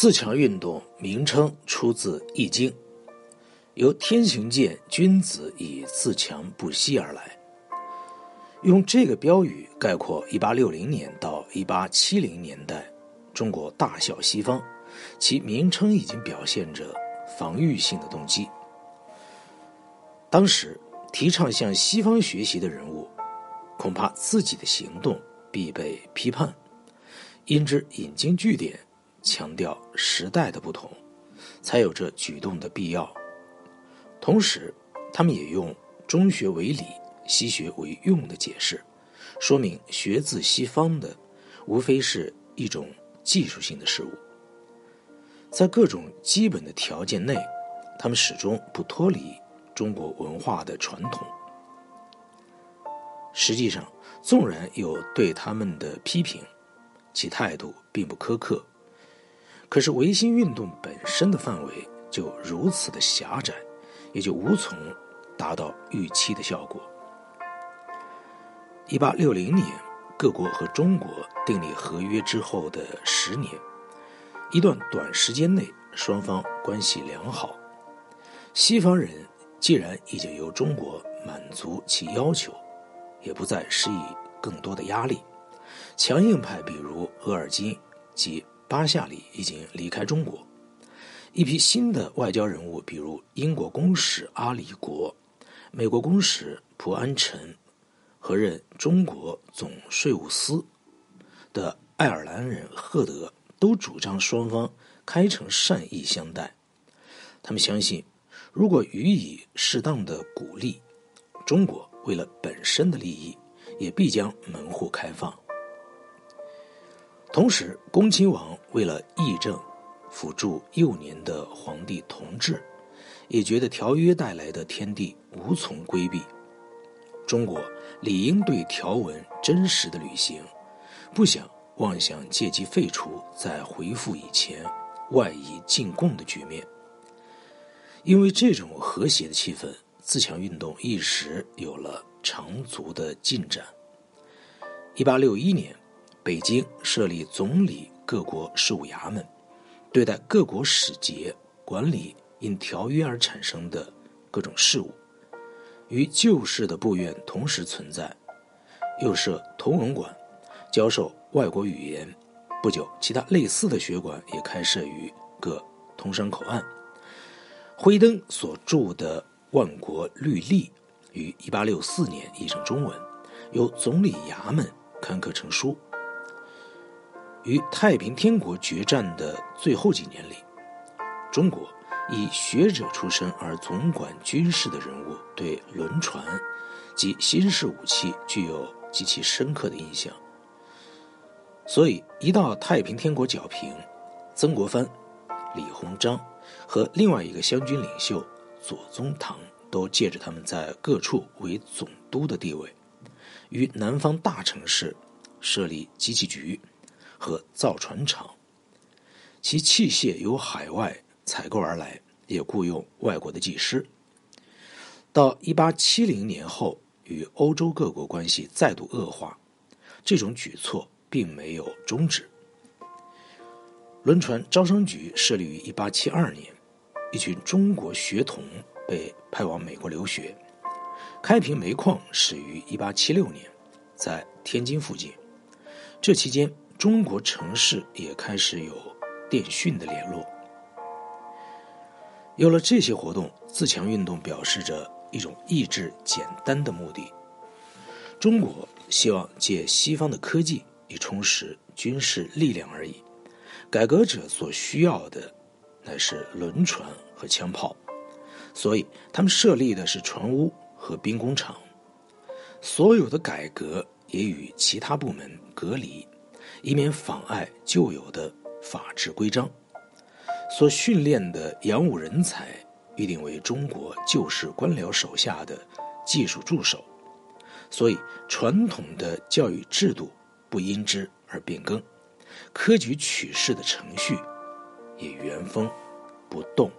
自强运动名称出自《易经》，由天行健，君子以自强不息而来。用这个标语概括1860年到1870年代中国大小西方，其名称已经表现着防御性的动机。当时提倡向西方学习的人物，恐怕自己的行动必被批判，因之引经据典。强调时代的不同，才有这举动的必要。同时，他们也用“中学为理，西学为用”的解释，说明学自西方的无非是一种技术性的事物。在各种基本的条件内，他们始终不脱离中国文化的传统。实际上，纵然有对他们的批评，其态度并不苛刻。可是维新运动本身的范围就如此的狭窄，也就无从达到预期的效果。一八六零年，各国和中国订立合约之后的十年，一段短时间内，双方关系良好。西方人既然已经由中国满足其要求，也不再施以更多的压力。强硬派，比如额尔金及。巴夏里已经离开中国，一批新的外交人物，比如英国公使阿里国、美国公使普安臣和任中国总税务司的爱尔兰人赫德，都主张双方开诚善意相待。他们相信，如果予以适当的鼓励，中国为了本身的利益，也必将门户开放。同时，恭亲王为了议政，辅助幼年的皇帝同治，也觉得条约带来的天地无从规避。中国理应对条文真实的履行，不想妄想借机废除，再回复以前外夷进贡的局面。因为这种和谐的气氛，自强运动一时有了长足的进展。一八六一年。北京设立总理各国事务衙门，对待各国使节，管理因条约而产生的各种事务。与旧式的部院同时存在，又设通文馆，教授外国语言。不久，其他类似的学馆也开设于各通商口岸。辉登所著的《万国律例》于1864年译成中文，由总理衙门刊刻成书。与太平天国决战的最后几年里，中国以学者出身而总管军事的人物对轮船及新式武器具有极其深刻的印象。所以，一到太平天国剿平，曾国藩、李鸿章和另外一个湘军领袖左宗棠都借着他们在各处为总督的地位，于南方大城市设立机器局。和造船厂，其器械由海外采购而来，也雇佣外国的技师。到一八七零年后，与欧洲各国关系再度恶化，这种举措并没有终止。轮船招商局设立于一八七二年，一群中国学童被派往美国留学。开平煤矿始于一八七六年，在天津附近。这期间。中国城市也开始有电讯的联络。有了这些活动，自强运动表示着一种意志简单的目的：中国希望借西方的科技以充实军事力量而已。改革者所需要的乃是轮船和枪炮，所以他们设立的是船坞和兵工厂。所有的改革也与其他部门隔离。以免妨碍旧有的法治规章，所训练的洋务人才预定为中国旧式官僚手下的技术助手，所以传统的教育制度不因之而变更，科举取士的程序也原封不动。